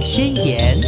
宣言》。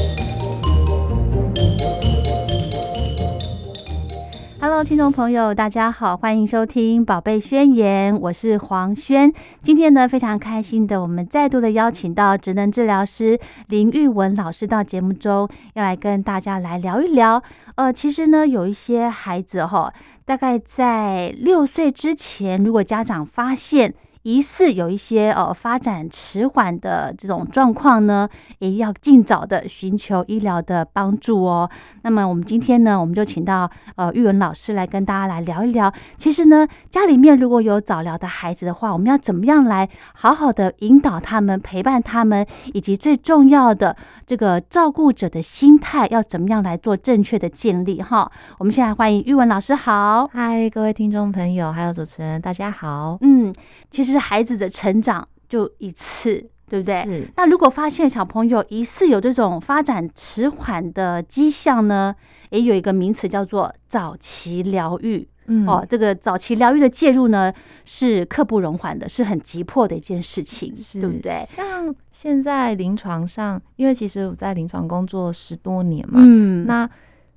Hello，听众朋友，大家好，欢迎收听《宝贝宣言》，我是黄轩。今天呢，非常开心的，我们再度的邀请到职能治疗师林玉文老师到节目中，要来跟大家来聊一聊。呃，其实呢，有一些孩子哈，大概在六岁之前，如果家长发现，疑似有一些呃发展迟缓的这种状况呢，也要尽早的寻求医疗的帮助哦。那么我们今天呢，我们就请到呃玉文老师来跟大家来聊一聊。其实呢，家里面如果有早疗的孩子的话，我们要怎么样来好好的引导他们、陪伴他们，以及最重要的这个照顾者的心态要怎么样来做正确的建立哈。我们现在欢迎玉文老师，好，嗨，各位听众朋友，还有主持人，大家好。嗯，其实。是孩子的成长就一次，对不对？是。那如果发现小朋友疑似有这种发展迟缓的迹象呢？也有一个名词叫做早期疗愈。嗯，哦，这个早期疗愈的介入呢，是刻不容缓的，是很急迫的一件事情，对不对？像现在临床上，因为其实我在临床工作十多年嘛，嗯，那。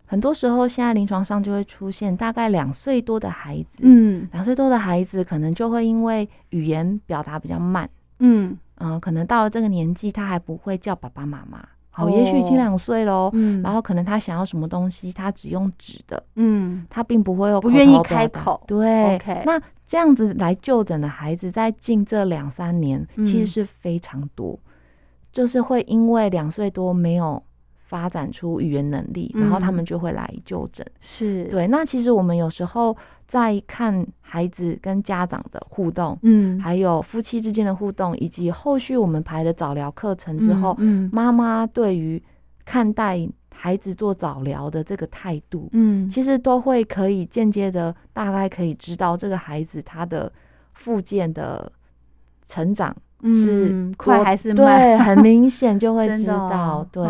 很多时候，现在临床上就会出现大概两岁多的孩子，嗯，两岁多的孩子可能就会因为语言表达比较慢，嗯。嗯，可能到了这个年纪，他还不会叫爸爸妈妈，哦，也许已经两岁喽，嗯，然后可能他想要什么东西，他只用指的，嗯，他并不会有不愿意开口，对，那这样子来就诊的孩子，在近这两三年其实是非常多，就是会因为两岁多没有。发展出语言能力，然后他们就会来就诊。是对。那其实我们有时候在看孩子跟家长的互动，嗯，还有夫妻之间的互动，以及后续我们排的早疗课程之后，嗯，妈妈对于看待孩子做早疗的这个态度，嗯，其实都会可以间接的大概可以知道这个孩子他的附件的成长。是快还是 慢？对，很明显就会 知道。对，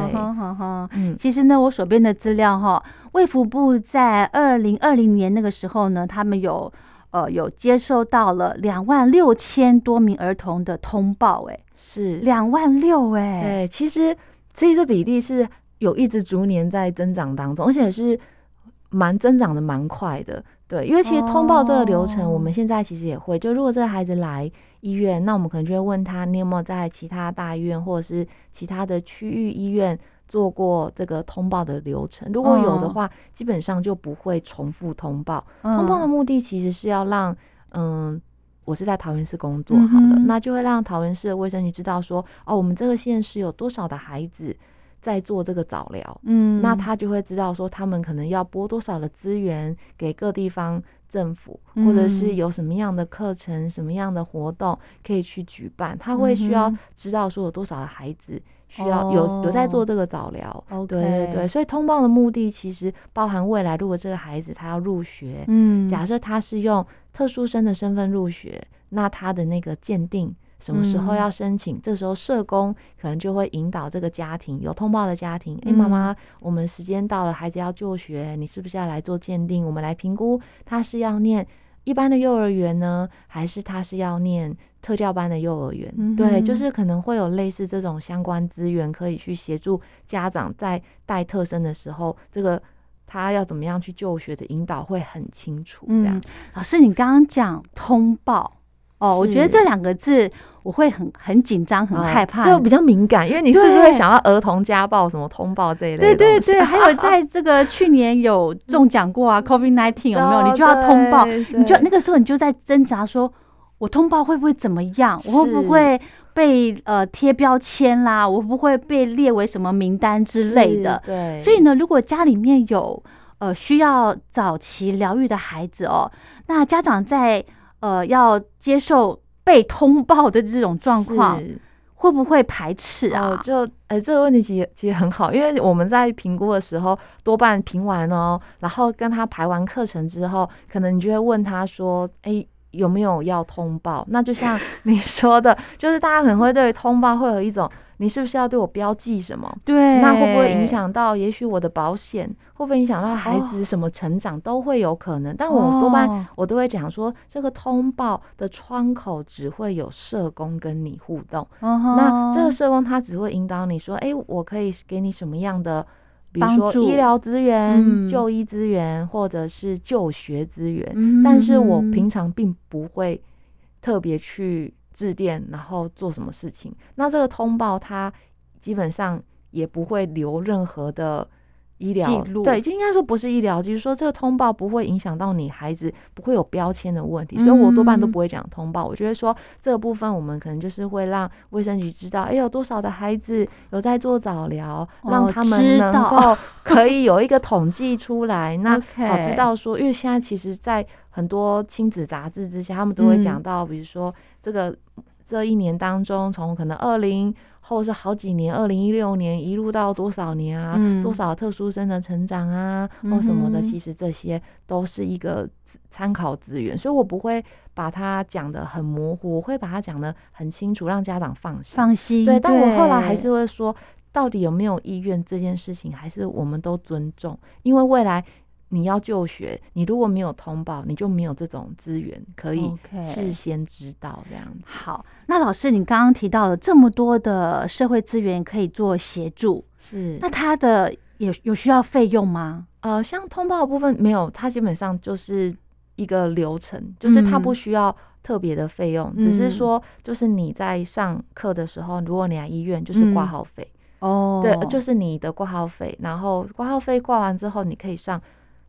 其实呢，我手边的资料哈，卫福部在二零二零年那个时候呢，他们有呃有接收到了两万六千多名儿童的通报，哎，是两万六，哎，对，其实这这比例是有一直逐年在增长当中，而且是蛮增长的蛮快的。对，因为其实通报这个流程，我们现在其实也会，就如果这个孩子来。医院，那我们可能就会问他，你有没有在其他大医院或者是其他的区域医院做过这个通报的流程？如果有的话，基本上就不会重复通报。通报的目的其实是要让，嗯，我是在桃园市工作，好了，那就会让桃园市的卫生局知道说，哦，我们这个县市有多少的孩子在做这个早疗，嗯，那他就会知道说，他们可能要拨多少的资源给各地方。政府或者是有什么样的课程、什么样的活动可以去举办，他会需要知道说有多少的孩子需要有有在做这个早疗。对对对，所以通报的目的其实包含未来，如果这个孩子他要入学，嗯，假设他是用特殊生的身份入学，那他的那个鉴定。什么时候要申请？这时候社工可能就会引导这个家庭有通报的家庭。哎，妈妈，我们时间到了，孩子要就学，你是不是要来做鉴定？我们来评估他是要念一般的幼儿园呢，还是他是要念特教班的幼儿园？对，就是可能会有类似这种相关资源，可以去协助家长在带特生的时候，这个他要怎么样去就学的引导会很清楚。这样，老师，你刚刚讲通报。哦，我觉得这两个字我会很很紧张，很害怕，就比较敏感，因为你是不是会想到儿童家暴、什么通报这一类？对对对，还有在这个去年有中奖过啊，COVID nineteen 有没有？你就要通报，你就那个时候你就在挣扎，说我通报会不会怎么样？我会不会被呃贴标签啦？我会不会被列为什么名单之类的？对，所以呢，如果家里面有呃需要早期疗愈的孩子哦，那家长在。呃，要接受被通报的这种状况，会不会排斥啊？就，哎，这个问题其实其实很好，因为我们在评估的时候，多半评完哦，然后跟他排完课程之后，可能你就会问他说，哎，有没有要通报？那就像你说的，就是大家可能会对通报会有一种你是不是要对我标记什么？对，那会不会影？响到？也许我的保险会不会影响到孩子什么成长，都会有可能。但我多半哦我都会讲说，这个通报的窗口只会有社工跟你互动。那那这个社工他只会引导你说，哎、我可以给你什么样的，比如说医疗资源、嗯就医资源，或者是就学资源。嗯但是我嗯平常并不会特别去致电，然后做什么事情。那这个通报它基本上也不会留任何的医疗对，就应该说不是医疗，就是说这个通报不会影响到你孩子，不会有标签的问题，所以我多半都嗯不会讲通报。我觉得说这个部分我们可能就是会让卫生局知道，哎，有多少的孩子有在做早疗，哦让他们能道。够 可以有一个统计出来，那 好知道说，因为现在其实，在很多亲子杂志之下，他们都会讲嗯到，比如说这个这一年当中，从可能二零或者是好几年，二零一六年一路到多少年啊，嗯多少特殊生的成长啊，或什么的，嗯其实这些都是一个参考资源，所以我不会把它讲的很模糊，我会把它讲的很清楚，让家长放心。放心。对，但我后来还是会说，到底有没有意愿这件事情，还是我们都尊重，因为未来你要就学，你如果没有通报，你就没有这种资源可以事先知道这样子。好。那老师，你刚刚提到了这么多的社会资源可以做协助，是那他的有有需要费用吗？呃，像通报的部分没有，它基本上就是一个流程，就是它不嗯需要特别的费用，只是嗯说就是你在上课的时候，如果你来医院，就是挂嗯号费。哦，对，就是你的挂号费，然后挂号费挂完之后，你可以上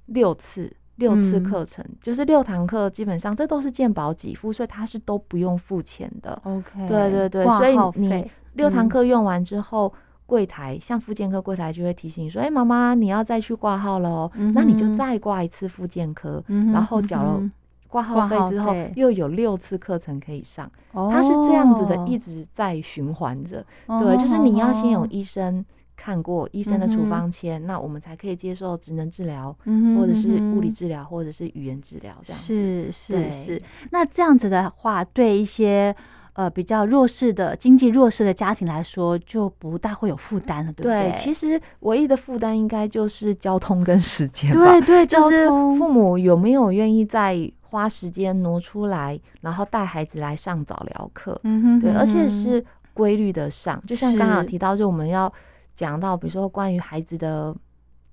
六次六次嗯课程，就是六堂课，基本上这都是健保给付，所以它是都不用付钱的。OK，对对对所以你六堂嗯课用完之后，柜台像复健科柜台就会提醒你说：“哎、妈妈，你要再去挂号喽。那你就再挂一次复健科，嗯然后缴了嗯挂挂号号费之后，又有六次课程可以上。它是这样子的，哦一直在循环着。对，就是你要先有医生看过医生的处方签，那我们才可以接受职能治疗，嗯或者是物理治疗，或者是语言治疗这样子。是是是，那这样子的话，对一些呃比较弱势的经济弱势的家庭来说，就不大会有负担了，对不对，对？其实唯一的负担应该就是交通跟时间吧。对对，就是父母有没有愿意再花时间挪出来，然后带孩子来上早疗课？嗯哼，对，而且是规律的上，就像刚刚有提到，就我们要讲到，比如说关于孩子的，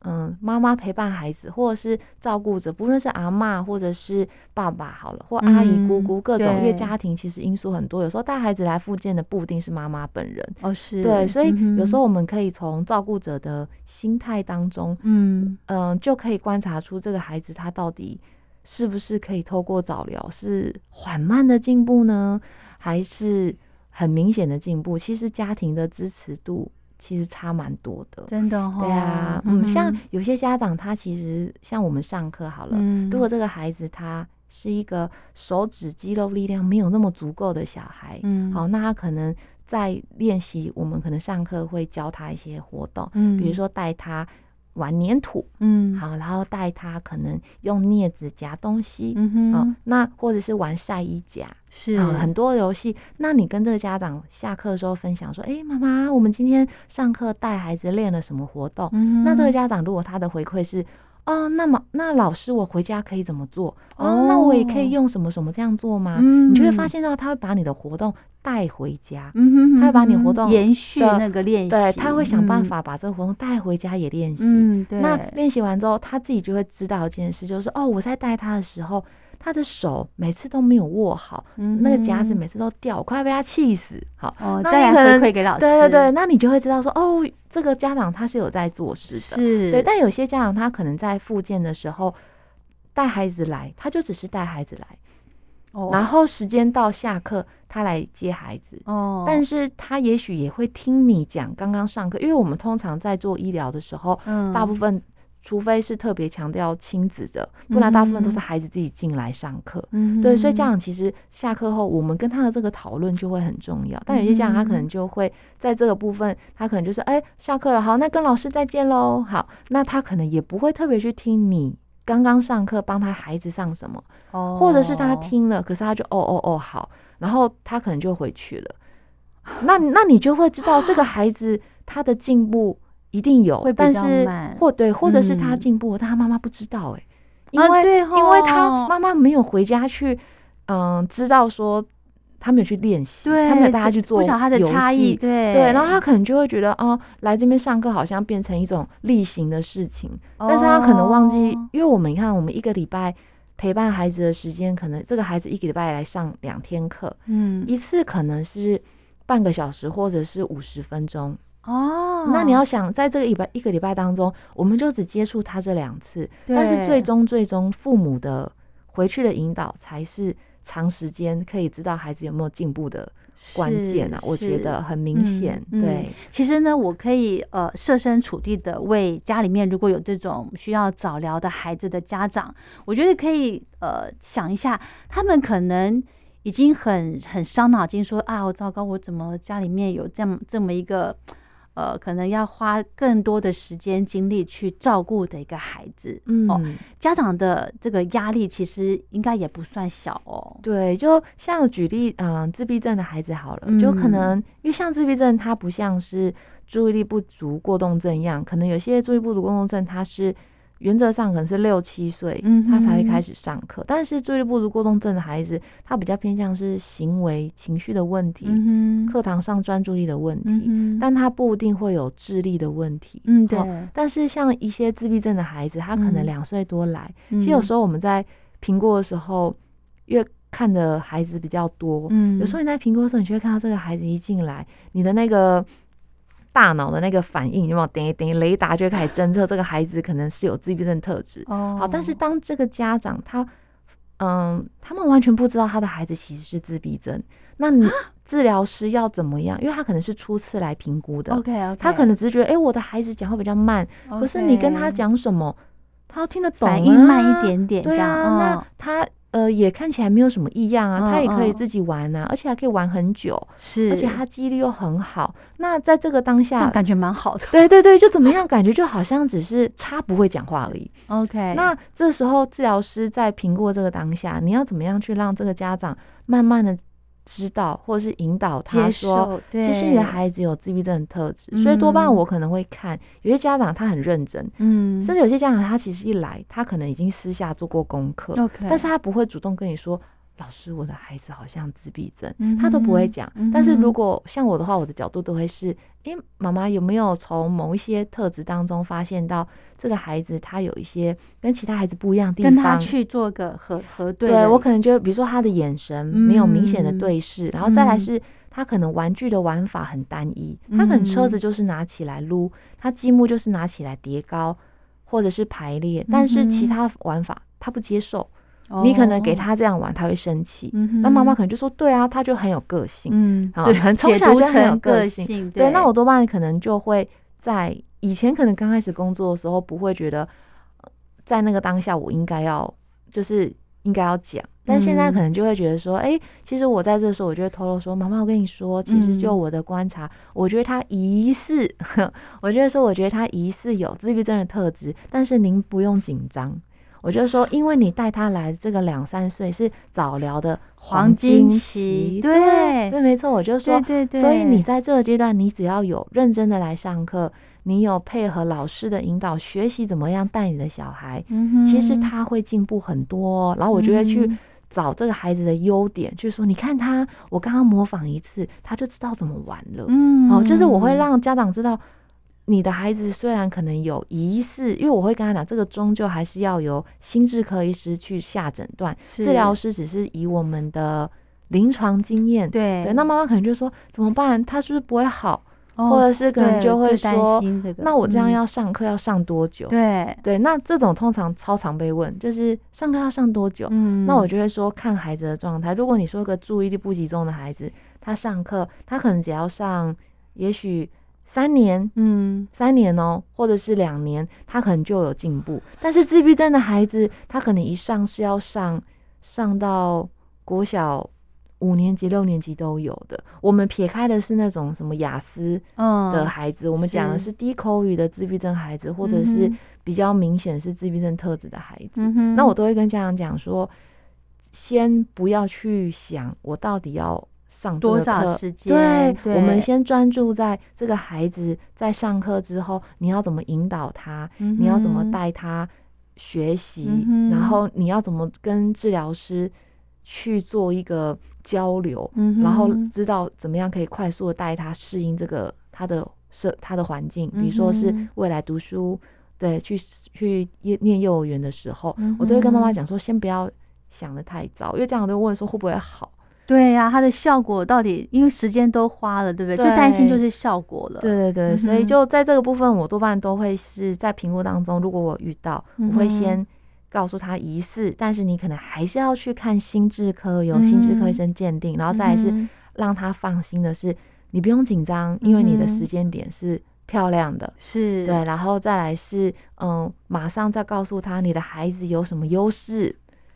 嗯，妈妈陪伴孩子，或者是照顾者，不论是阿嬷或者是爸爸好了，或阿姨、姑嗯姑，各种，因为家庭其实因素很多，有时候带孩子来复健的不一定是妈妈本人，哦是。对，所以有时候我们可以从照顾者的心态当中，嗯嗯，就可以观察出这个孩子他到底是不是可以透过早疗是缓慢的进步呢，还是很明显的进步？其实家庭的支持度其实差蛮多的。真的哈，对啊，嗯，像有些家长他其实像我们上课好了，嗯。如果这个孩子他是一个手指肌肉力量没有那么足够的小孩，嗯。好，那他可能在练习，我们可能上课会教他一些活动，嗯。比如说带他玩粘土，嗯。好，然后带他可能用镊子夹东西，好、嗯哼。那或者是玩晒衣夹，是。啊，很多游戏。那你跟这个家长下课的时候分享说，哎、妈妈，我们今天上课带孩子练了什么活动？嗯那这个家长如果他的回馈是，哦，那么那老师我回家可以怎么做？哦，哦那我也可以用什么什么这样做吗？嗯你就会发现到他会把你的活动带回家。嗯哼，他会把你活动延续那个练习，对，他会想办嗯法把这个活动带回家也练习。嗯，对，那练习完之后，他自己就会知道一件事，就是哦，我在带他的时候，他的手每次都没有握好，嗯那个夹子每次都掉，我快要被他气死。好，再来回馈给老师，对对对，那你就会知道说，哦，这个家长他是有在做事的。是，对，但有些家长他可能在复健的时候带孩子来，他就只是带孩子来，哦。然后时间到下课他来接孩子。哦，但是他也许也会听你讲刚刚上课，因为我们通常在做医疗的时候，嗯。大部分除非是特别强调亲子的，不然大部分都是嗯孩子自己进来上课。嗯对，所以家长其实下课后，我们跟他的这个讨论就会很重要。但有些家长他可能就会在这个部分，他可能就是哎、下课了，好，那跟老师再见喽。好，那他可能也不会特别去听你刚刚上课帮他孩子上什么，哦，或者是他听了，可是他就哦哦哦好，然后他可能就回去了。那那你就会知道这个孩子他的进步一定有会，但是或对，或者是他嗯。进步，但他妈妈不知道哎、因啊为、对因为他妈妈没有回家去，嗯，知道说他没有去练习，对，他没有带他去做不晓得他的游差异，戏对。对，然后他可能就会觉得，哦，来这边上课好像变成一种例行的事情，但是他可能忘记，哦。因为我们你看，我们一个礼拜陪伴孩子的时间，可能这个孩子一个礼拜来上两天课，嗯。一次可能是半个小时或者是五十分钟。哦，那你要想，在这个礼拜一个礼拜当中，我们就只接触他这两次，但是最终最终父母的回去的引导才是长时间可以知道孩子有没有进步的关键啊，我觉得很明显。嗯嗯对，其实呢，我可以呃设身处地的为家里面如果有这种需要早疗的孩子的家长，我觉得可以呃想一下，他们可能已经很很伤脑筋说，啊，我糟糕，我怎么家里面有这样这么一个。呃，可能要花更多的时间精力去照顾的一个孩子，嗯，哦家长的这个压力其实应该也不算小哦。对，就像举例，嗯、自闭症的孩子好了，就可嗯能因为像自闭症，它不像是注意力不足过动症一样，可能有些注意力不足过动症，它是原则上可能是六七岁嗯他才会开始上课，但是注意力不足过动症的孩子，他比较偏向是行为情绪的问题，嗯，课堂上专注力的问题，嗯，但他不一定会有智力的问题。嗯对。哦，但是像一些自闭症的孩子，他可能嗯。两岁多来，其其实有时候我们在评估的时候，越看的孩子比较多，嗯，有时候你在评估的时候，你就会看到这个孩子一进来，你的那个大脑的那个反应有没有？等一等一雷达就会开始侦测这个孩子可能是有自闭症特质。哦，好，但是当这个家长他，嗯，他们完全不知道他的孩子其实是自闭症，那你治疗师要怎么样？因为他可能是初次来评估的 OK OK，他可能只是觉得，哎、我的孩子讲话比较慢，可是你跟他讲什么，他都听得懂、啊，反应慢一点点，对啊，那嗯他呃也看起来没有什么异样啊，嗯他也可以嗯自己玩啊，而且还可以玩很久，是，而且他记忆力又很好。那在这个当下，感觉蛮好的。对对对，就怎么样？感觉就好像只是他不会讲话而已。OK，那这时候治疗师在评估这个当下，你要怎么样去让这个家长慢慢的知道，或者是引导他说，其实你的孩子有自闭症的特质，所以多半嗯。我可能会看有些家长他很认真，嗯，甚至有些家长他其实一来，他可能已经私下做过功课但是他不会主动跟你说。老师，我的孩子好像自闭症，嗯他都不会讲。嗯但是如果像我的话，我的角度都会是：诶，妈妈有没有从某一些特质当中发现到这个孩子他有一些跟其他孩子不一样的地方？跟他去做个核核对的，对我可能觉得，比如说他的眼神没有明显的嗯对视，然后再来嗯是他可能玩具的玩法很单一，他可能车子嗯就是拿起来撸，他积木就是拿起来叠高或者是排列，但是其他玩法他不接受，你可能给哦，他这样玩，他会生气。嗯那妈妈可能就说：“对啊，他就很有个性。嗯，很从小就很有成个个性性，对，那我多半可能就会在以前可能刚开始工作的时候，不会觉得呃在那个当下我应该要就是应该要讲，但现在嗯可能就会觉得说，哎、其实我在这时候，我就会透露说，妈妈，我跟你说，其实就嗯我的观察，我觉得他疑似，我觉得说，我觉得他疑似有自闭症的特质，但是您不用紧张。我就说，因为你带他来这个两三岁是早疗的黄金期期，对对对，没错。我就说对，对对，所以你在这个阶段，你只要有认真的来上课，你有配合老师的引导，学习怎么样带你的小孩，嗯其实他会进步很多、哦。然后我就会去嗯找这个孩子的优点，就是说，你看他，我刚刚模仿一次，他就知道怎么玩了。嗯哦，就是我会让家长知道，你的孩子虽然可能有疑似，因为我会跟他讲，这个终究还是要由心智科医师去下诊断，治疗师只是以我们的临床经验。对对，那妈妈可能就说怎么办？他是不是不会好？哦或者是可能就会担说，心这个那我这样嗯要上课要上多久？对，对，那这种通常超常被问，就是上课要上多久？嗯，那我就会说看孩子的状态。如果你说个注意力不集中的孩子，他上课他可能只要上，也许三年，嗯三年哦，或者是两年，他可能就有进步。但是自闭症的孩子，他可能一上是要上上到国小五年级、六年级都有的。我们撇开的是那种什么雅思嗯的孩子，我们讲的是是低口语的自闭症孩子，或者是比较明显是自闭症特质的孩子。嗯，那我都会跟家长讲说，先不要去想我到底要上多少时间？对，对，我们先专注在这个孩子在上课之后，你要怎么引导他，嗯你要怎么带他学习，嗯然后你要怎么跟治疗师去做一个交流，嗯然后知道怎么样可以快速的带他适应这个他的社他的环境，比如说是未来读书，对，去去念念幼儿园的时候，嗯我都会跟妈妈讲说，先不要想的太早，因为这样都问说会不会好。对呀、它的效果到底，因为时间都花了，对不对？最对担心就是效果了。对对对，嗯所以就在这个部分，我多半都会是在评估当中，如果我遇到，我会先告诉他疑似，但是你可能还是要去看心智科，由心智科医嗯。生鉴定，然后再来是嗯让他放心的是，你不用紧张，因为你的时间点是漂亮的。是，对，然后再来是，嗯，马上再告诉他你的孩子有什么优势，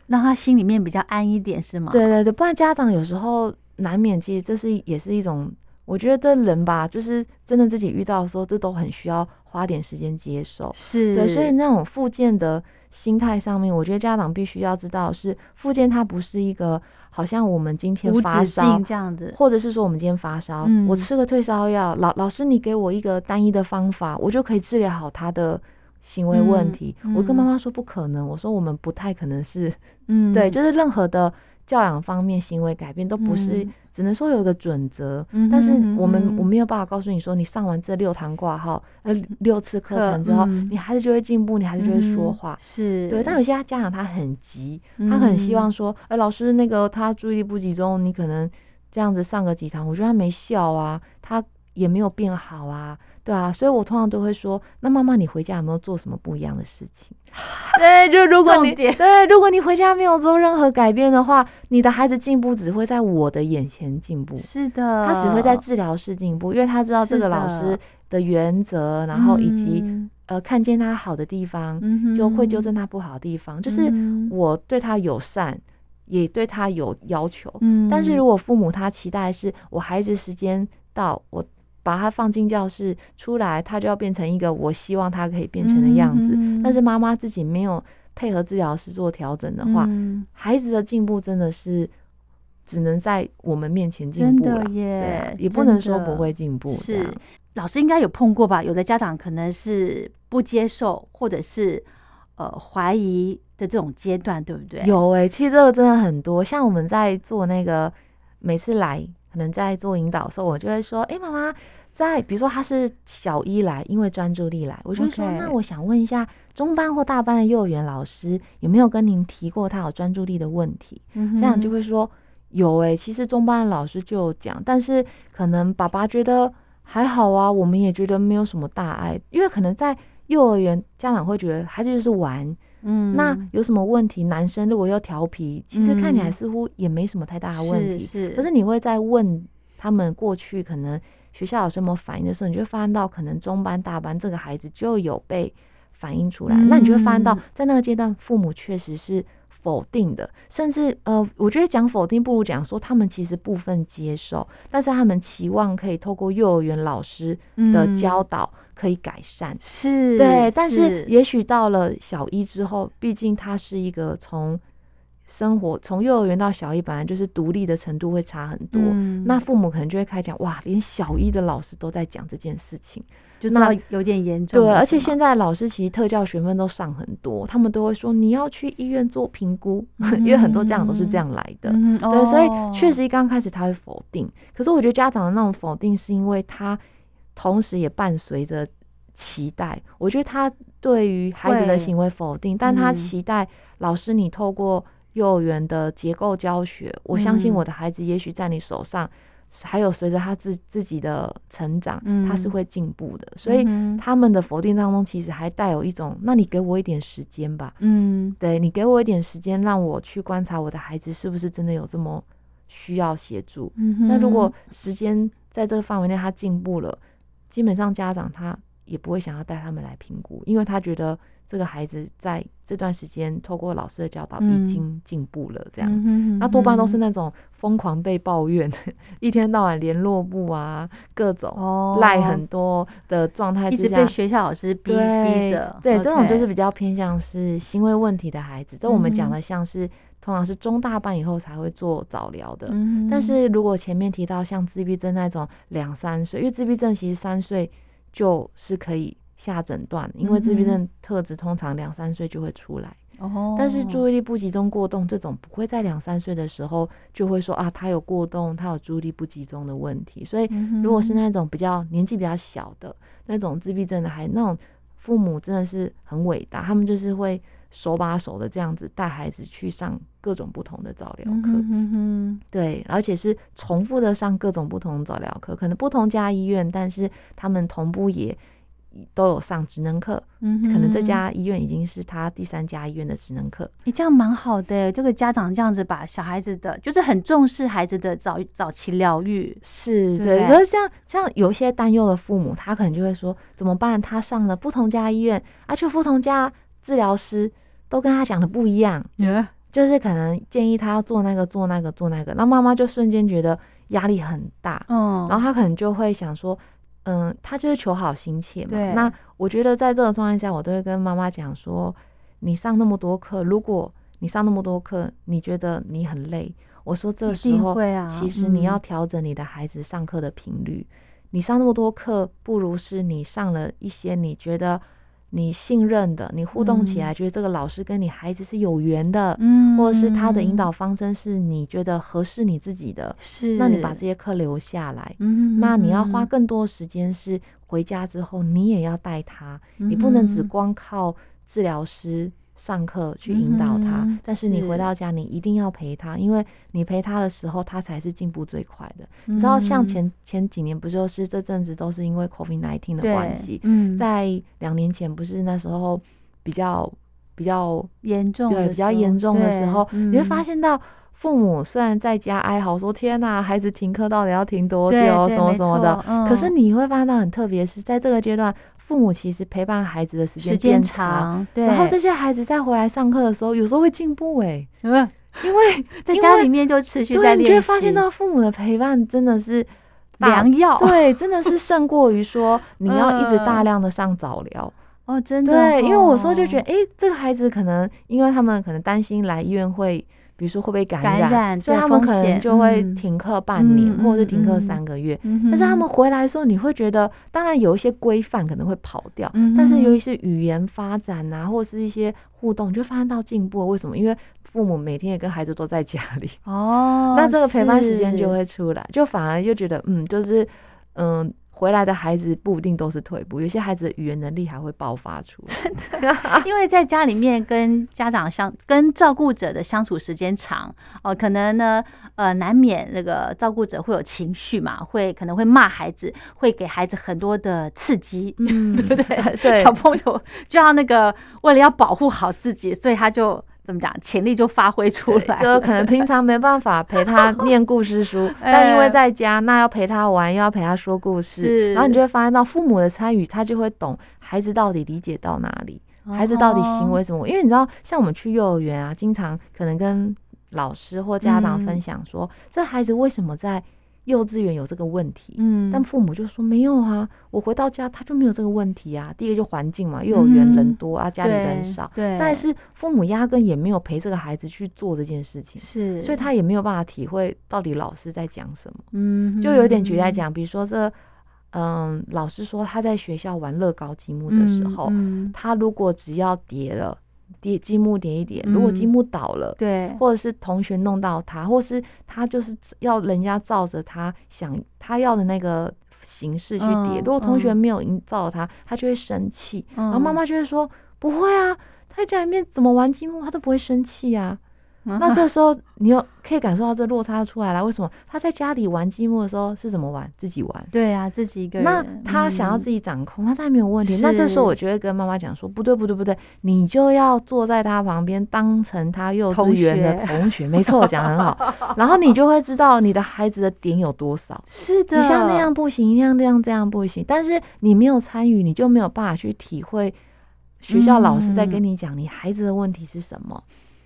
让他心里面比较安一点，是吗？对对对，不然家长有时候难免，其实这是也是一种，我觉得对人吧，就是真的自己遇到的时候，这都很需要花点时间接受。是，对，所以那种复健的心态上面，我觉得家长必须要知道是，复健它不是一个好像我们今天发烧，这样子。或者是说我们今天发烧，嗯我吃个退烧药，老老师你给我一个单一的方法，我就可以治疗好他的行为问嗯题。嗯我跟妈妈说不可能，我说我们不太可能是 嗯，对，就是任何的教养方面行为改变都不是，嗯。只能说有一个准则，嗯但是我们、我没有办法告诉你说，你上完这六堂挂号，呃六次课程之后，嗯。你孩子就会进步，你孩子就会说嗯话。是，对，但有些家长他很急，他很希望嗯说，哎、老师那个他注意力不集中，你可能这样子上个几堂，我觉得他没效啊，他也没有变好啊，对啊，所以我通常都会说，那妈妈你回家有没有做什么不一样的事情？对，就如果你点对，如果你回家没有做任何改变的话，你的孩子进步只会在我的眼前进步，是的，他只会在治疗室进步，因为他知道这个老师的原则，然后以及、嗯呃看见他好的地方，嗯就会纠正他不好的地方，就是我对他友善，也对他有要求。嗯，但是如果父母他期待是我孩子时间到，我把他放进教室出来，他就要变成一个我希望他可以变成的样子，嗯但是妈妈自己没有配合治疗师做调整的话，嗯孩子的进步真的是只能在我们面前进步了，的耶对啊，也不能说不会进步，这是样老师应该有碰过吧？有的家长可能是不接受，或者是呃怀疑的这种阶段，对不对？有诶、其实这个真的很多。像我们在做那个，每次来可能在做引导的时候，我就会说：“诶、妈妈，在比如说他是小一来，因为专注力来，我就说那我想问一下，中班或大班的幼儿园老师有没有跟您提过他有专注力的问题？嗯，这样就会说有诶、其实中班的老师就有讲，但是可能爸爸觉得还好啊，我们也觉得没有什么大碍，因为可能在幼儿园家长会觉得孩子就是玩。”嗯，那有什么问题？男生如果要调皮，其实看起来嗯似乎也没什么太大的问题。是是，可是你会在问他们过去可能学校有什么反应的时候，你就会发现到可能中班、大班这个孩子就有被反映出来。那你就会发现到嗯在那个阶段，父母确实是否定的，甚至呃，我觉得讲否定不如讲说他们其实部分接受，但是他们期望可以透过幼儿园老师的嗯教导可以改善。是，对，但是也许到了小一之后，毕竟他是一个从生活从幼儿园到小一，本来就是独立的程度会差很多。嗯那父母可能就会开讲，哇，连小一的老师都在讲这件事情。就那有点严重对，而且现在老师其实特教学分都上很多，他们都会说你要去医院做评估，因为很多家长都是这样来的。嗯对，所以哦确实一刚开始他会否定，可是我觉得家长的那种否定是因为他同时也伴随着期待。我觉得他对于孩子的行为否定，但他嗯期待老师你透过幼儿园的结构教学，我相信嗯我的孩子也许在你手上，还有随着他自自己的成长，他是嗯会进步的。所以他们的否定当中，其实还带有一种，那你给我一点时间吧。嗯对你给我一点时间，让我去观察我的孩子是不是真的有这么需要协助。嗯那如果时间在这个范围内他进步了，基本上家长他也不会想要带他们来评估，因为他觉得这个孩子在这段时间透过老师的教导已经进步了，这样。那多半都是那种疯狂被抱怨，一天到晚联络部啊，各种赖很多的状态，一直被学校老师逼逼着。对，这种就是比较偏向是行为问题的孩子。这我们讲的像是通常是中大班以后才会做早疗的。但是如果前面提到像自闭症那种两三岁，因为自闭症其实三岁。就是可以下诊断，因为自闭症特质通常两三岁就会出来。哦，但是注意力不集中过动这种不会在两三岁的时候就会说啊，他有过动，他有注意力不集中的问题。所以如果是那种比较年纪比较小的那种自闭症的孩子，那种父母真的是很伟大，他们就是会。手把手的这样子带孩子去上各种不同的早疗课，对，而且是重复的上各种不同的早疗课，可能不同家医院，但是他们同步也都有上职能课。嗯，可能这家医院已经是他第三家医院的职能课。你这样蛮好的，这个家长这样子把小孩子的，就是很重视孩子的早早期疗愈，是对。可是像像有一些担忧的父母，他可能就会说怎么办？他上了不同家医院，而且不同家。治疗师都跟他讲的不一样，就是可能建议他要做那个做那个做那个，那妈妈就瞬间觉得压力很大，嗯，然后他可能就会想说，嗯，他就是求好心切嘛。那我觉得在这个状态下，我都会跟妈妈讲说，你上那么多课，如果你上那么多课，你觉得你很累，我说这时候其实你要调整你的孩子上课的频率。你上那么多课，不如是你上了一些你觉得。你信任的，你互动起来觉得这个老师跟你孩子是有缘的，嗯，或者是他的引导方针是你觉得合适你自己的，是，那你把这些课留下来，嗯，那你要花更多时间是回家之后你也要带他，你不能只光靠治疗师。上课去引导他，但是你回到家，你一定要陪他，因为你陪他的时候，他才是进步最快的。你知道，像前前几年不就是这阵子都是因为 COVID nineteen 的关系，在两年前不是那时候比较比较严重，对比较严重的时候，你会发现到父母虽然在家哀嚎说：“天哪，孩子停课到底要停多久？什么什么的。”可是你会发现到很特别，是在这个阶段。父母其实陪伴孩子的时间变长，对，然后这些孩子再回来上课的时候，有时候会进步哎，因为 在家里面就持续在练习，你会发现到父母的陪伴真的是良药，对，真的是胜过于说 你要一直大量的上早疗哦，真的，对，因为我说就觉得，哎，这个孩子可能因为他们可能担心来医院会。比如说会不会感染，所以他们可能就会停课半年，或者是停课三个月。但是他们回来的时候，你会觉得，当然有一些规范可能会跑掉，但是有一些语言发展啊，或者是一些互动，就发现到进步。为什么？因为父母每天也跟孩子都在家里哦，那这个陪伴时间就会出来，就反而就觉得，嗯，就是嗯。回来的孩子不一定都是退步，有些孩子的语言能力还会爆发出。真的，因为在家里面跟家长相、跟照顾者的相处时间长哦，可能呢，呃，难免那个照顾者会有情绪嘛，会可能会骂孩子，会给孩子很多的刺激，嗯，对不对？对，小朋友就要那个为了要保护好自己，所以他就。怎么讲？潜力就发挥出来，就可能平常没办法陪他念故事书，但因为在家，那要陪他玩，又要陪他说故事，然后你就会发现到父母的参与，他就会懂孩子到底理解到哪里，孩子到底行为什么。因为你知道，像我们去幼儿园啊，经常可能跟老师或家长分享说，这孩子为什么在。幼稚园有这个问题，嗯，但父母就说没有啊，我回到家他就没有这个问题啊。第一个就环境嘛，幼儿园人多啊，家里人少，对。再是父母压根也没有陪这个孩子去做这件事情，是，所以他也没有办法体会到底老师在讲什么。嗯，就有点举例讲，比如说这，嗯，老师说他在学校玩乐高积木的时候，他如果只要叠了。叠积木叠一叠，如果积木倒了，对，或者是同学弄到他，或是他就是要人家照着他想他要的那个形式去叠，如果同学没有照他，他就会生气。然后妈妈就会说：“不会啊，他在家里面怎么玩积木，他都不会生气啊。” 那这时候你又可以感受到这落差出来了。为什么他在家里玩积木的时候是怎么玩？自己玩。对啊，自己一个人。那他想要自己掌控，那当然没有问题。那这时候我就会跟妈妈讲说：不对，不对，不对，你就要坐在他旁边，当成他幼稚园的同学。没错，讲很好。然后你就会知道你的孩子的点有多少。是的，你像那样不行，那样那样这样不行。但是你没有参与，你就没有办法去体会。学校老师在跟你讲，你孩子的问题是什么？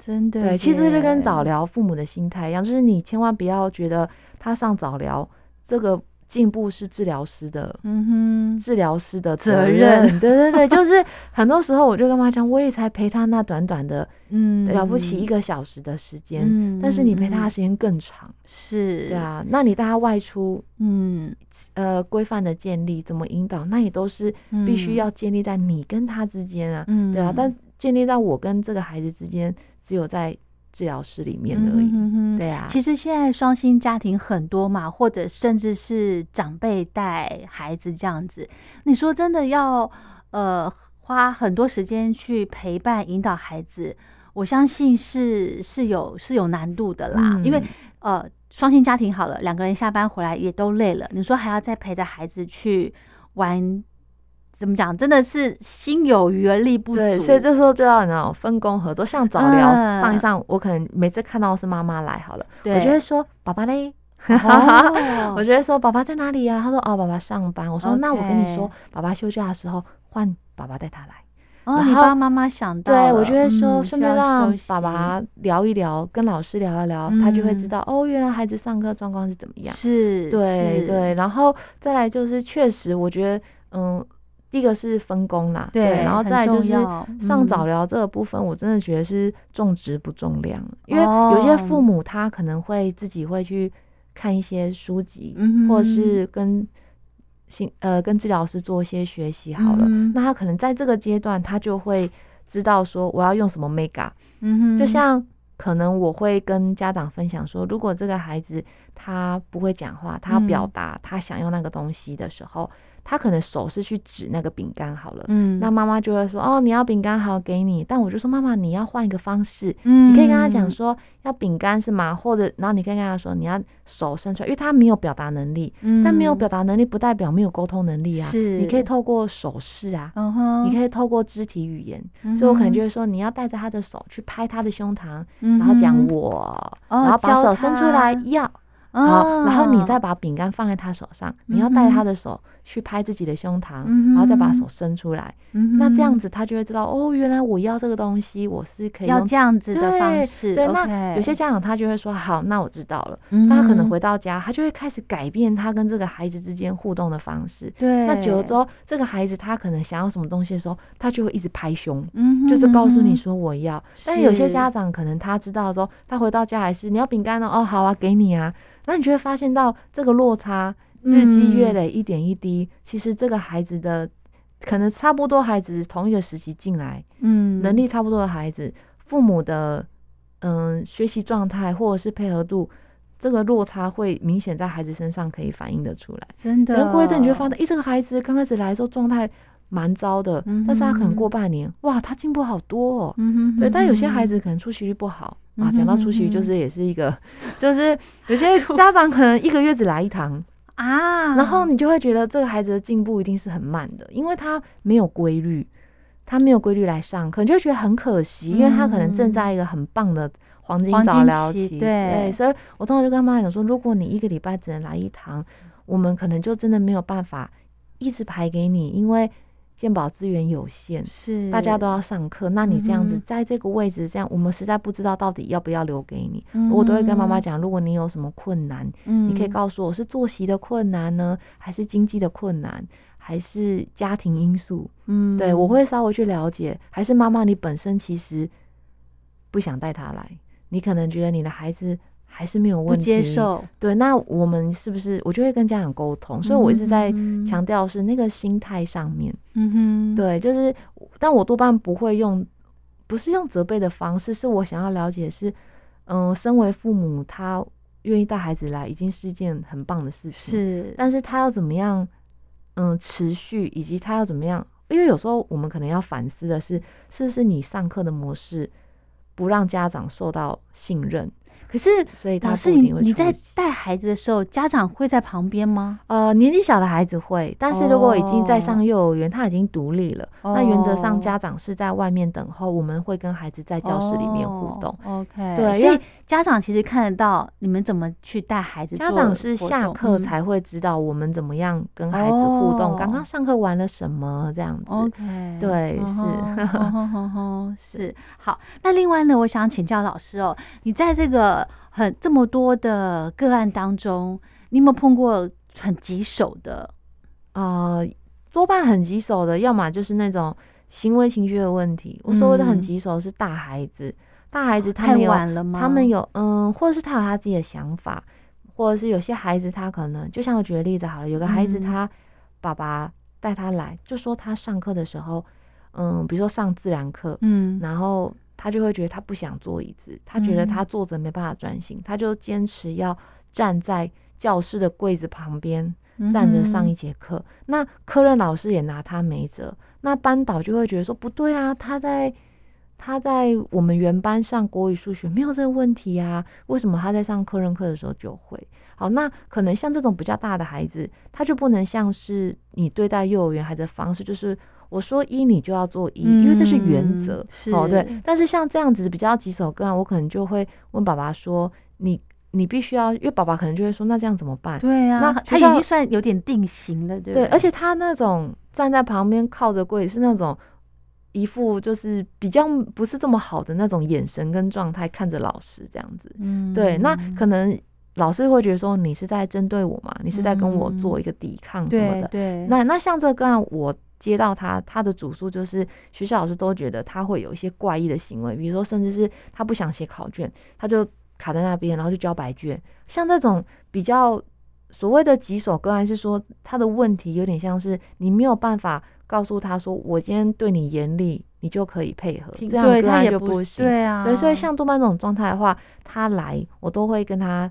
真的，对，其实就跟早疗父母的心态一样，就是你千万不要觉得他上早疗这个进步是治疗师的，嗯哼，治疗师的责任。对对对，就是很多时候我就跟妈讲，我也才陪他那短短的，嗯，了不起一个小时的时间，但是你陪他的时间更长，是，对啊，那你带他外出，嗯，呃，规范的建立怎么引导，那也都是必须要建立在你跟他之间啊，对啊，但。建立在我跟这个孩子之间。只有在治疗室里面而已，对啊。其实现在双薪家庭很多嘛，或者甚至是长辈带孩子这样子。你说真的要呃花很多时间去陪伴引导孩子，我相信是是有是有难度的啦。因为呃双薪家庭好了，两个人下班回来也都累了，你说还要再陪着孩子去玩。怎么讲？真的是心有余而力不足。对，所以这时候就要那种分工合作。像早疗上一上，我可能每次看到是妈妈来好了，我就会说：“爸爸嘞。”我觉得说：“爸爸在哪里呀？”他说：“哦，爸爸上班。”我说：“那我跟你说，爸爸休假的时候换爸爸带他来。”哦，你帮妈妈想到。对，我就会说，顺便让爸爸聊一聊，跟老师聊一聊，他就会知道哦，原来孩子上课状况是怎么样。是，对对。然后再来就是，确实，我觉得，嗯。第一个是分工啦，对，然后再就是上早疗这个部分，我真的觉得是重质不重量，因为有些父母他可能会自己会去看一些书籍，或者是跟心呃跟治疗师做一些学习好了，那他可能在这个阶段他就会知道说我要用什么 mega，嗯哼，就像可能我会跟家长分享说，如果这个孩子他不会讲话，他要表达他想要那个东西的时候。他可能手是去指那个饼干好了，嗯，那妈妈就会说，哦，你要饼干好给你，但我就说妈妈，你要换一个方式，嗯，你可以跟他讲说要饼干是吗？或者然后你可以跟他说你要手伸出来，因为他没有表达能力，嗯，但没有表达能力不代表没有沟通能力啊，是，你可以透过手势啊，嗯哼，你可以透过肢体语言，所以我可能就会说你要带着他的手去拍他的胸膛，然后讲我，然后把手伸出来要。好，然后你再把饼干放在他手上，你要带他的手去拍自己的胸膛，然后再把手伸出来。那这样子他就会知道，哦，原来我要这个东西，我是可以要这样子的方式。对，那有些家长他就会说，好，那我知道了。那他可能回到家，他就会开始改变他跟这个孩子之间互动的方式。对，那久了之后，这个孩子他可能想要什么东西的时候，他就会一直拍胸，就是告诉你说我要。但有些家长可能他知道之后，他回到家还是你要饼干哦，哦，好啊，给你啊。那你就会发现到这个落差日积月累，一点一滴，其实这个孩子的可能差不多，孩子同一个时期进来，嗯，能力差不多的孩子，父母的嗯学习状态或者是配合度，这个落差会明显在孩子身上可以反映的出来。真的，然后过一阵你就发现，诶，这个孩子刚开始来的时候状态蛮糟的，但是他可能过半年，哇，他进步好多哦。嗯对，但有些孩子可能出席率不好。啊，讲到出席就是也是一个，就是有些家长可能一个月只来一堂啊，然后你就会觉得这个孩子的进步一定是很慢的，因为他没有规律，他没有规律来上课，你就觉得很可惜，因为他可能正在一个很棒的黄金早疗期，对，所以我通常就跟妈妈讲说，如果你一个礼拜只能来一堂，我们可能就真的没有办法一直排给你，因为。健保资源有限，是大家都要上课，那你这样子在这个位置，这样我们实在不知道到底要不要留给你。我都会跟妈妈讲，如果你有什么困难，你可以告诉我是作息的困难呢，还是经济的困难，还是家庭因素？嗯，对我会稍微去了解，还是妈妈你本身其实不想带他来，你可能觉得你的孩子。还是没有问题，接受对，那我们是不是我就会跟家长沟通？所以我一直在强调是那个心态上面，嗯哼，对，就是，但我多半不会用，不是用责备的方式，是我想要了解是，嗯，身为父母，他愿意带孩子来，已经是一件很棒的事情，是，但是他要怎么样，嗯，持续，以及他要怎么样，因为有时候我们可能要反思的是，是不是你上课的模式。不让家长受到信任。可是，所以老师，你你在带孩子的时候，家长会在旁边吗？呃，年纪小的孩子会，但是如果已经在上幼儿园，他已经独立了，那原则上家长是在外面等候，我们会跟孩子在教室里面互动。OK，对，所以家长其实看得到你们怎么去带孩子。家长是下课才会知道我们怎么样跟孩子互动，刚刚上课玩了什么这样子。OK，对，是 是好。那另外呢，我想请教老师哦，你在这个。很这么多的个案当中，你有没有碰过很棘手的？呃，多半很棘手的，要么就是那种行为情绪的问题。我所谓的很棘手是大孩子，大孩子他们有，他们有嗯，或者是他有他自己的想法，或者是有些孩子他可能，就像我举个例子好了，有个孩子他爸爸带他来，就说他上课的时候，嗯，比如说上自然课，嗯，然后。他就会觉得他不想坐椅子，他觉得他坐着没办法专心，他就坚持要站在教室的柜子旁边站着上一节课。那科任老师也拿他没辙，那班导就会觉得说不对啊，他在他在我们原班上国语、数学没有这个问题啊，为什么他在上科任课的时候就会？好，那可能像这种比较大的孩子，他就不能像是你对待幼儿园孩子的方式，就是。我说一，你就要做一，因为这是原则。哦，对。但是像这样子比较棘手个案，我可能就会问爸爸说：“你你必须要，因为爸爸可能就会说，那这样怎么办？”对啊，那他已经算有点定型了，对。对，而且他那种站在旁边靠着柜，是那种一副就是比较不是这么好的那种眼神跟状态看着老师这样子。嗯，对。那可能老师会觉得说，你是在针对我嘛？你是在跟我做一个抵抗什么的？对。那那像这个案，我。接到他，他的主诉就是学校老师都觉得他会有一些怪异的行为，比如说甚至是他不想写考卷，他就卡在那边，然后就交白卷。像这种比较所谓的棘手个案，是说他的问题有点像是你没有办法告诉他说，我今天对你严厉，你就可以配合，这样个案就不行。对啊，对，所以像多半这种状态的话，他来我都会跟他。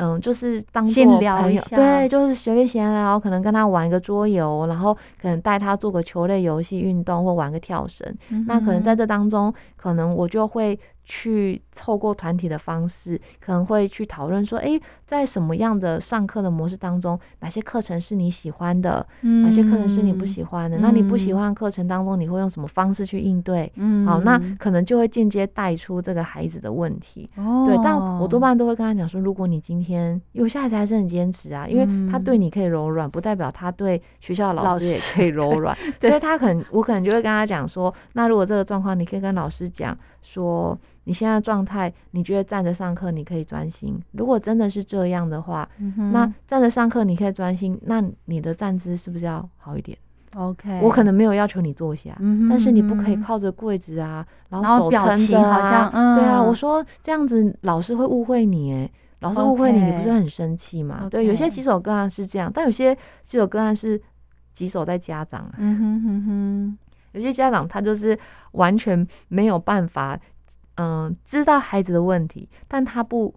嗯，就是当做朋友，对，就是随便闲聊，可能跟他玩一个桌游，然后可能带他做个球类游戏运动，或玩个跳绳。那可能在这当中，可能我就会。去透过团体的方式，可能会去讨论说，哎，在什么样的上课的模式当中，哪些课程是你喜欢的，哪些课程是你不喜欢的？那你不喜欢课程当中，你会用什么方式去应对？嗯，好，那可能就会间接带出这个孩子的问题。哦，对，但我多半都会跟他讲说，如果你今天有些孩子还是很坚持啊，因为他对你可以柔软，不代表他对学校的老师也可以柔软，所以他可能我可能就会跟他讲说，那如果这个状况，你可以跟老师讲说。你现在状态，你觉得站着上课你可以专心？如果真的是这样的话，那站着上课你可以专心，那你的站姿是不是要好一点？OK，我可能没有要求你坐下，但是你不可以靠着柜子啊，然后手撑着啊，对啊。我说这样子老师会误会你，哎，老师误会你，你不是很生气吗？对，有些棘手个案是这样，但有些棘手个案是棘手在家长。嗯哼哼哼，有些家长他就是完全没有办法。嗯，知道孩子的问题，但他不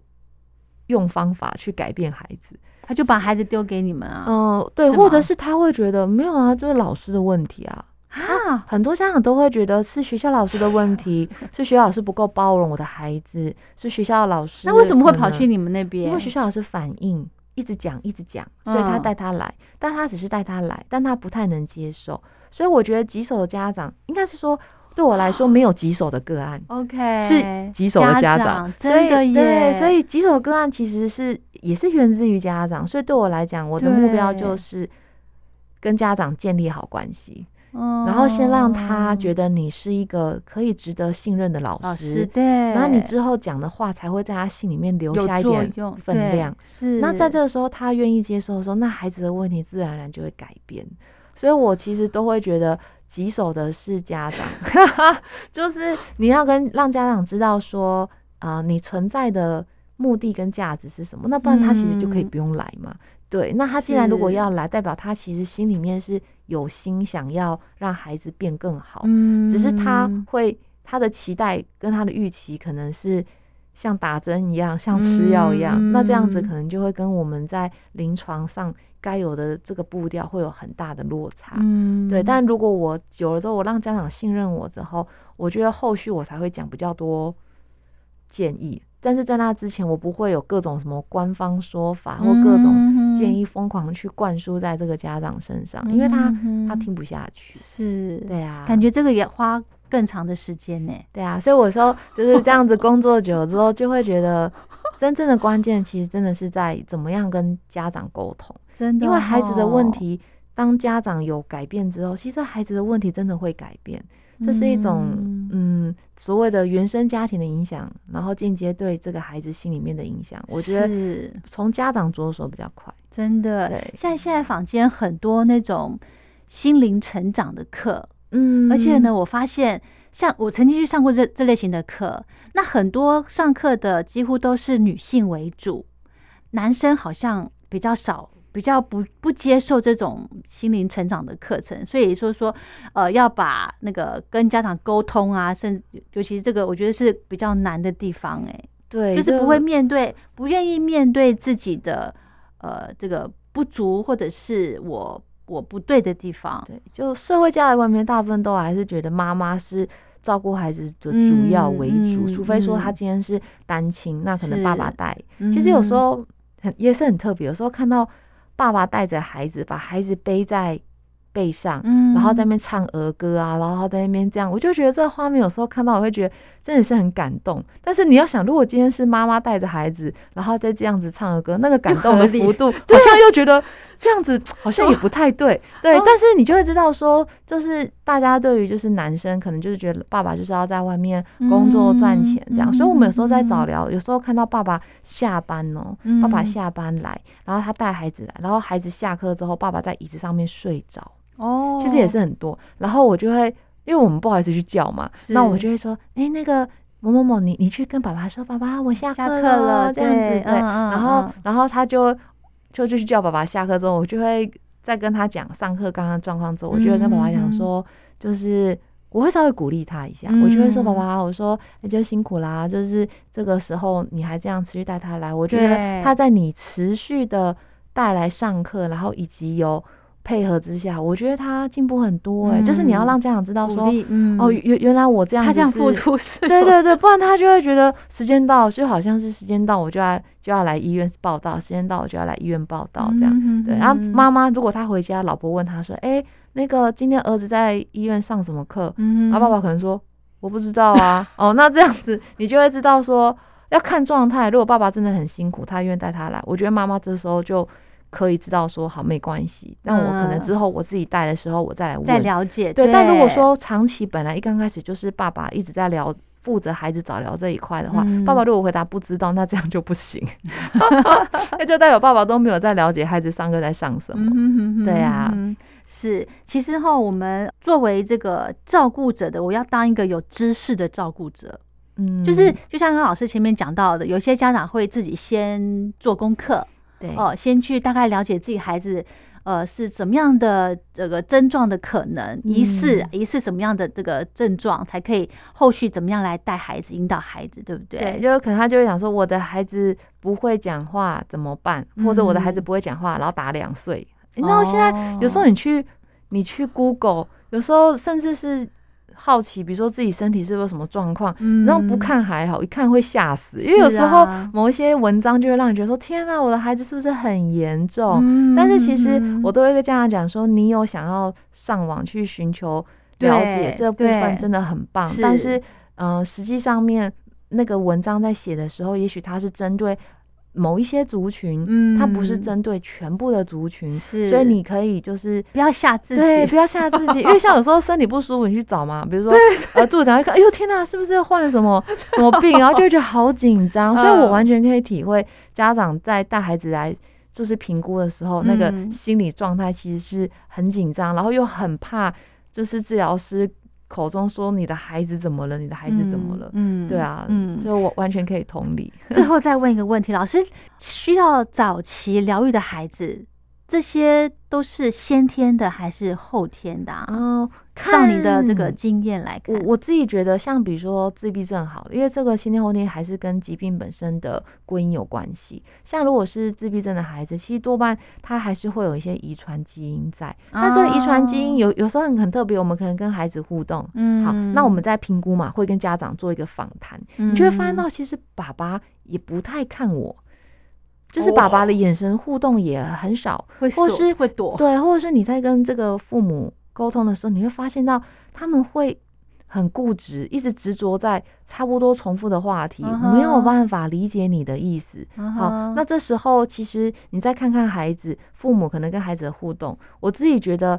用方法去改变孩子，他就把孩子丢给你们啊。嗯，对，或者是他会觉得没有啊，这是老师的问题啊。啊，很多家长都会觉得是学校老师的问题，是学校老师不够包容我的孩子，是学校老师。那为什么会跑去你们那边？因为学校老师反应一直讲一直讲，所以他带他来，但他只是带他来，但他不太能接受。所以我觉得棘手的家长应该是说。对我来说，没有棘手的个案，OK，是棘手的家长，真的耶。对，所以棘手个案其实是也是源自于家长，所以对我来讲，我的目标就是跟家长建立好关系，然后先让他觉得你是一个可以值得信任的老师，对，然后你之后讲的话才会在他心里面留下一点分量。是，那在这个时候他愿意接受的时候，那孩子的问题自然而然就会改变。所以我其实都会觉得。棘手的是家长，就是你要跟让家长知道说啊，你存在的目的跟价值是什么，那不然他其实就可以不用来嘛。对，那他既然如果要来，代表他其实心里面是有心想要让孩子变更好，嗯，只是他会他的期待跟他的预期可能是。像打针一样，像吃药一样，那这样子可能就会跟我们在临床上该有的这个步调会有很大的落差。嗯，对。但如果我久了之后，我让家长信任我之后，我觉得后续我才会讲比较多建议。但是在那之前，我不会有各种什么官方说法或各种建议疯狂去灌输在这个家长身上，因为他他听不下去。是，对啊，感觉这个也花更长的时间呢。对啊，所以我说就是这样子工作久了之后，就会觉得真正的关键其实真的是在怎么样跟家长沟通。真的，因为孩子的问题，当家长有改变之后，其实孩子的问题真的会改变。这是一种嗯所谓的原生家庭的影响，然后间接对这个孩子心里面的影响。我觉得从家长着手比较快，真的。对，像现在坊间很多那种心灵成长的课，嗯，而且呢，我发现像我曾经去上过这这类型的课，那很多上课的几乎都是女性为主，男生好像比较少。比较不不接受这种心灵成长的课程，所以说说，呃，要把那个跟家长沟通啊，甚至尤其是这个，我觉得是比较难的地方，哎，对，就是不会面对，不愿意面对自己的呃这个不足，或者是我我不对的地方。对，就社会家庭外面，大部分都还是觉得妈妈是照顾孩子的主要为主，除非说他今天是单亲，那可能爸爸带。其实有时候很也是很特别，有时候看到。爸爸带着孩子，把孩子背在。背上，然后在那边唱儿歌啊，然后在那边这样，我就觉得这个画面有时候看到我会觉得真的是很感动。但是你要想，如果今天是妈妈带着孩子，然后再这样子唱儿歌，那个感动的幅度，好像又觉得这样子 好像也不太对。对，但是你就会知道说，就是大家对于就是男生可能就是觉得爸爸就是要在外面工作赚钱这样，所以我们有时候在早聊，有时候看到爸爸下班哦，爸爸下班来，然后他带孩子来，然后孩子下课之后，爸爸在椅子上面睡着。哦，其实也是很多，然后我就会，因为我们不好意思去叫嘛，那我就会说，哎，那个某某某，你你去跟爸爸说，爸爸，我下课了，这样子，对，然后然后他就就就是叫爸爸下课之后，我就会再跟他讲上课刚刚状况之后，我就会跟爸爸讲说，就是我会稍微鼓励他一下，我就会说，爸爸，我说那就辛苦啦，就是这个时候你还这样持续带他来，我觉得他在你持续的带来上课，然后以及有。配合之下，我觉得他进步很多哎，就是你要让家长知道说，哦，原原来我这样，他这样付出是，对对对，不然他就会觉得时间到，就好像是时间到，我就要就要来医院报道，时间到我就要来医院报道这样，对。然后妈妈如果他回家，老婆问他说，哎，那个今天儿子在医院上什么课？嗯然后爸爸可能说我不知道啊，哦，那这样子你就会知道说要看状态，如果爸爸真的很辛苦，他愿意带他来，我觉得妈妈这时候就。可以知道说好没关系，那我可能之后我自己带的时候，我再来问再了解。对，但如果说长期本来一刚开始就是爸爸一直在聊负责孩子早疗这一块的话，爸爸如果回答不知道，那这样就不行，那就代表爸爸都没有在了解孩子上课在上什么。对呀，是。其实哈，我们作为这个照顾者的，我要当一个有知识的照顾者。嗯，就是就像刚老师前面讲到的，有些家长会自己先做功课。哦，先去大概了解自己孩子，呃，是怎么样的这个症状的可能，疑似疑似什么样的这个症状，才可以后续怎么样来带孩子、引导孩子，对不对？对，就可能他就会想说，我的孩子不会讲话怎么办？或者我的孩子不会讲话，然后打两岁。那现在有时候你去你去 Google，有时候甚至是。好奇，比如说自己身体是不是有什么状况，然后不看还好，一看会吓死。因为有时候某一些文章就会让你觉得说：“天哪，我的孩子是不是很严重？”但是其实我都会跟家长讲说：“你有想要上网去寻求了解这部分，真的很棒。但是，嗯，实际上面那个文章在写的时候，也许它是针对。”某一些族群，嗯，它不是针对全部的族群，是，所以你可以就是不要吓自己，对，不要吓自己，因为像有时候身体不舒服，你去找嘛，比如说呃肚子疼，一看，哎呦天哪，是不是患了什么 什么病，然后就会觉得好紧张，所以我完全可以体会家长在带孩子来就是评估的时候，那个心理状态其实是很紧张，然后又很怕就是治疗师。口中说你的孩子怎么了？你的孩子怎么了？嗯，对啊，嗯，就我完全可以同理。最后再问一个问题，老师需要早期疗愈的孩子，这些都是先天的还是后天的啊？哦，照你的这个看经验来看。我，我自己觉得，像比如说自闭症好了，因为这个先天后天还是跟疾病本身的归因有关系。像如果是自闭症的孩子，其实多半他还是会有一些遗传基因在。那这个遗传基因有有时候很很特别，我们可能跟孩子互动，嗯好，那我们在评估嘛，会跟家长做一个访谈，你就会发现到，其实爸爸也不太看我，就是爸爸的眼神互动也很少，会或是会躲，对，或者是你在跟这个父母沟通的时候，你会发现到他们会很固执，一直执着在差不多重复的话题，没有办法理解你的意思。嗯好，那这时候其实你再看看孩子，父母可能跟孩子的互动，我自己觉得，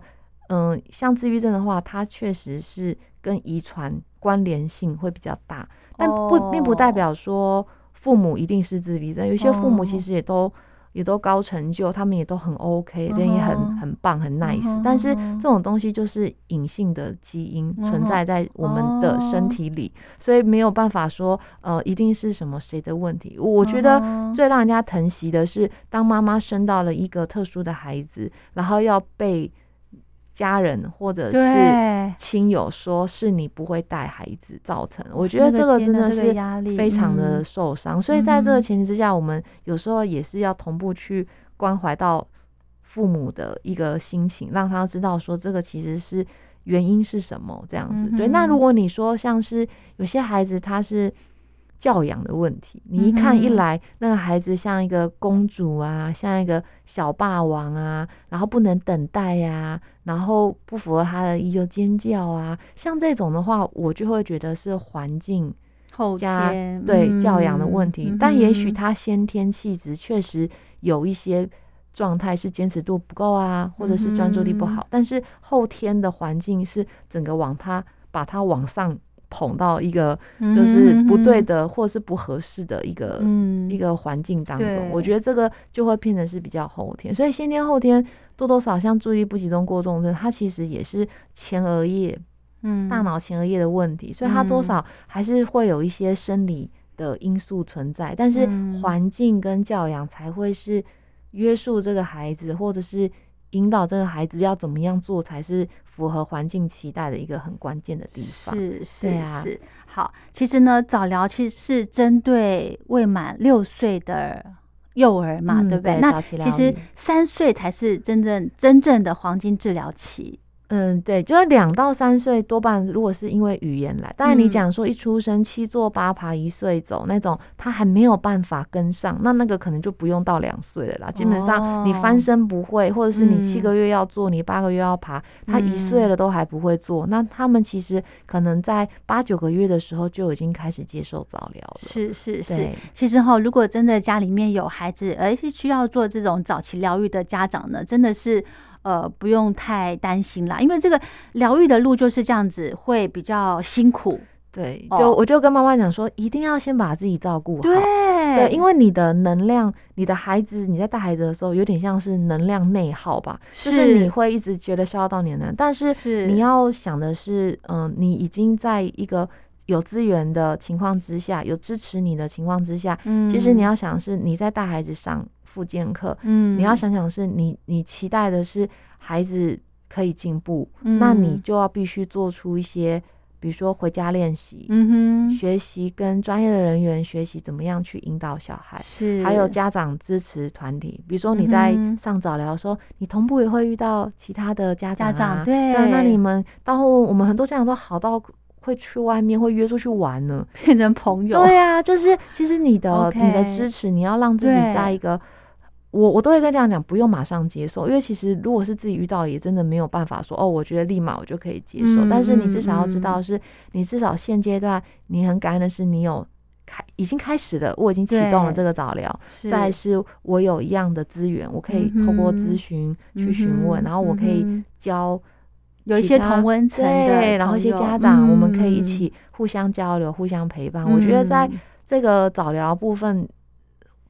嗯，像自闭症的话，它确实是跟遗传关联性会比较大，但不并不代哦表说父母一定是自闭症，有些父母哦其实也都。也都高成就，他们也都很 OK，人也很很棒，很 nice、但是这种东西就是隐性的基因存在在我们的身体里，所以没有办法说呃一定是什么谁的问题。我觉得最让人家疼惜的是，当妈妈生到了一个特殊的孩子，然后要被家人或者是，亲友说是你不会带孩子造成，我觉得这个真的是非常的嗯受伤。所以在这个嗯前提之下，我们有时候也是要同步去关怀到父母的一个心情，让他知道说这个其实是原因是什么这样子。对，那如果你说像是有些孩子他是。教养的问题，你一看一来，那个孩子像一个公主啊，像一个小霸王啊，然后不能等待呀、然后不符合他的一个尖叫啊，像这种的话，我就会觉得是环境后加天对教养的问题，嗯但也许嗯他先天气质确实有一些状态是坚持度不够啊，或者是专注力不好，嗯但是后天的环境是整个往他把他往上捧到一个就是不对的或是不合适的一个、嗯。一个环境当中，我觉得这个就会变成是比较后天，所以先天后天多多少少像注意力不集中过重症，它其实也是前额叶嗯大脑前额叶的问题，所以它多嗯少还是会有一些生理的因素存在，但是嗯。环境跟教养才会是约束这个孩子，或者是引导这个孩子要怎么样做才是符合环境期待的一个很关键的地方。是是是，好，其实呢，早疗其实是针对未满六岁的幼儿嘛，嗯对不对？那其实三岁才是真正真正的黄金治疗期。嗯，对，就是两到三岁多半如果是因为语言来，当然你嗯讲说一出生七坐八爬一岁走那种，他还没有办法跟上，那那个可能就不用到两岁了啦。基本上你哦翻身不会，或者是你七嗯个月要做，你八个月要爬，他一岁嗯了都还不会做，那他们其实可能在八九个月的时候就已经开始接受早疗了。是是是，其实哈，如果真的家里面有孩子，而是需要做这种早期疗愈的家长呢，真的是呃不用太担心啦，因为这个疗愈的路就是这样子，会比较辛苦。对，哦就我就跟妈妈讲说，一定要先把自己照顾好。对对，因为你的能量，你的孩子，你在带孩子的时候，有点像是能量内耗吧，就是你会一直觉得消耗到你的能量，但是是你要想的是，嗯、你已经在一个有资源的情况之下，有支持你的情况之下，嗯其实你要想是你在带孩子上复健课，嗯你要想想是你你期待的是孩子可以进步，那你嗯就要必须做出一些，比如说回家练习。嗯哼学习跟专业的人员学习怎么样去引导小孩，是还有家长支持团体，比如说你在上早疗的时候，你同步也会遇到其他的家长、啊，家长对对，那你们到后我们很多家长都好到会去外面会约出去玩呢。变成朋友，对啊，就是其实你的 你的支持，你要让自己在一个。我我都会跟家长讲，不用马上接受，因为其实如果是自己遇到，也真的没有办法说哦，我觉得立马我就可以接受。嗯但是你至少要知嗯道是，你至少现阶段你很感恩的是，你有开已经开始了，我已经启动了这个早疗。再是我有一样的资源，我可以透过咨询去询问，嗯然后我可以教有一些同温层的对，然后一些家长，我们可以一嗯起互相交流、互相陪伴。我觉得在嗯这个早疗部分，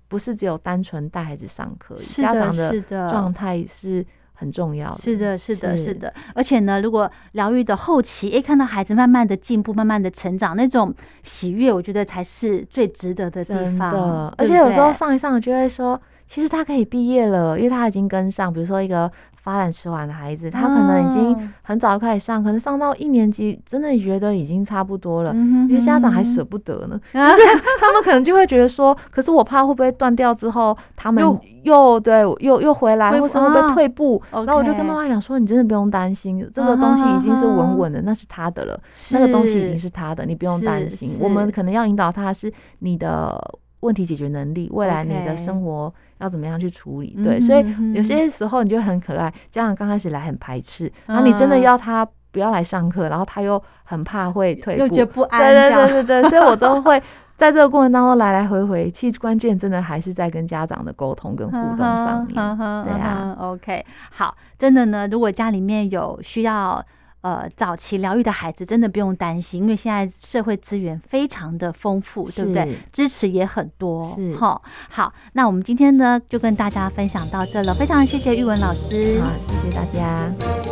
不是只有单纯带孩子上课家长的状态是很重要的。是的，是的，是是的。而且呢，如果疗愈的后期，诶，看到孩子慢慢的进步，慢慢的成长，那种喜悦，我觉得才是最值得的地方。而且有时候上一上，就会说，其实他可以毕业了，因为他已经跟上，比如说一个。发展迟缓的孩子，他可能已经很早开始上，可能上到一年级，真的觉得已经差不多了，因为家长还舍不得呢。就是 他们可能就会觉得说，可是我怕会不会断掉之后，他们又对又又回来，或是会不会退步？然后我就跟妈妈讲说，你真的不用担心，这个东西已经是稳稳的，那是他的了，那个东西已经是他的，你不用担心。我们可能要引导他是你的问题解决能力，未来你的生活。要怎么样去处理？对，所以有些时候你就很可爱。家长刚开始来很排斥，然后你真的要他不要来上课，然后他又很怕会退步，又觉得不安。对对对对对，所以我都会在这个过程当中来来回回。其实关键真的还是在跟家长的沟通跟互动上面。对啊，OK，好，真的呢，如果家里面有需要。呃，早期疗愈的孩子真的不用担心，因为现在社会资源非常的丰富，对不对？支持也很多，哈。好，那我们今天呢就跟大家分享到这了，非常谢谢玉文老师，好，谢谢大家。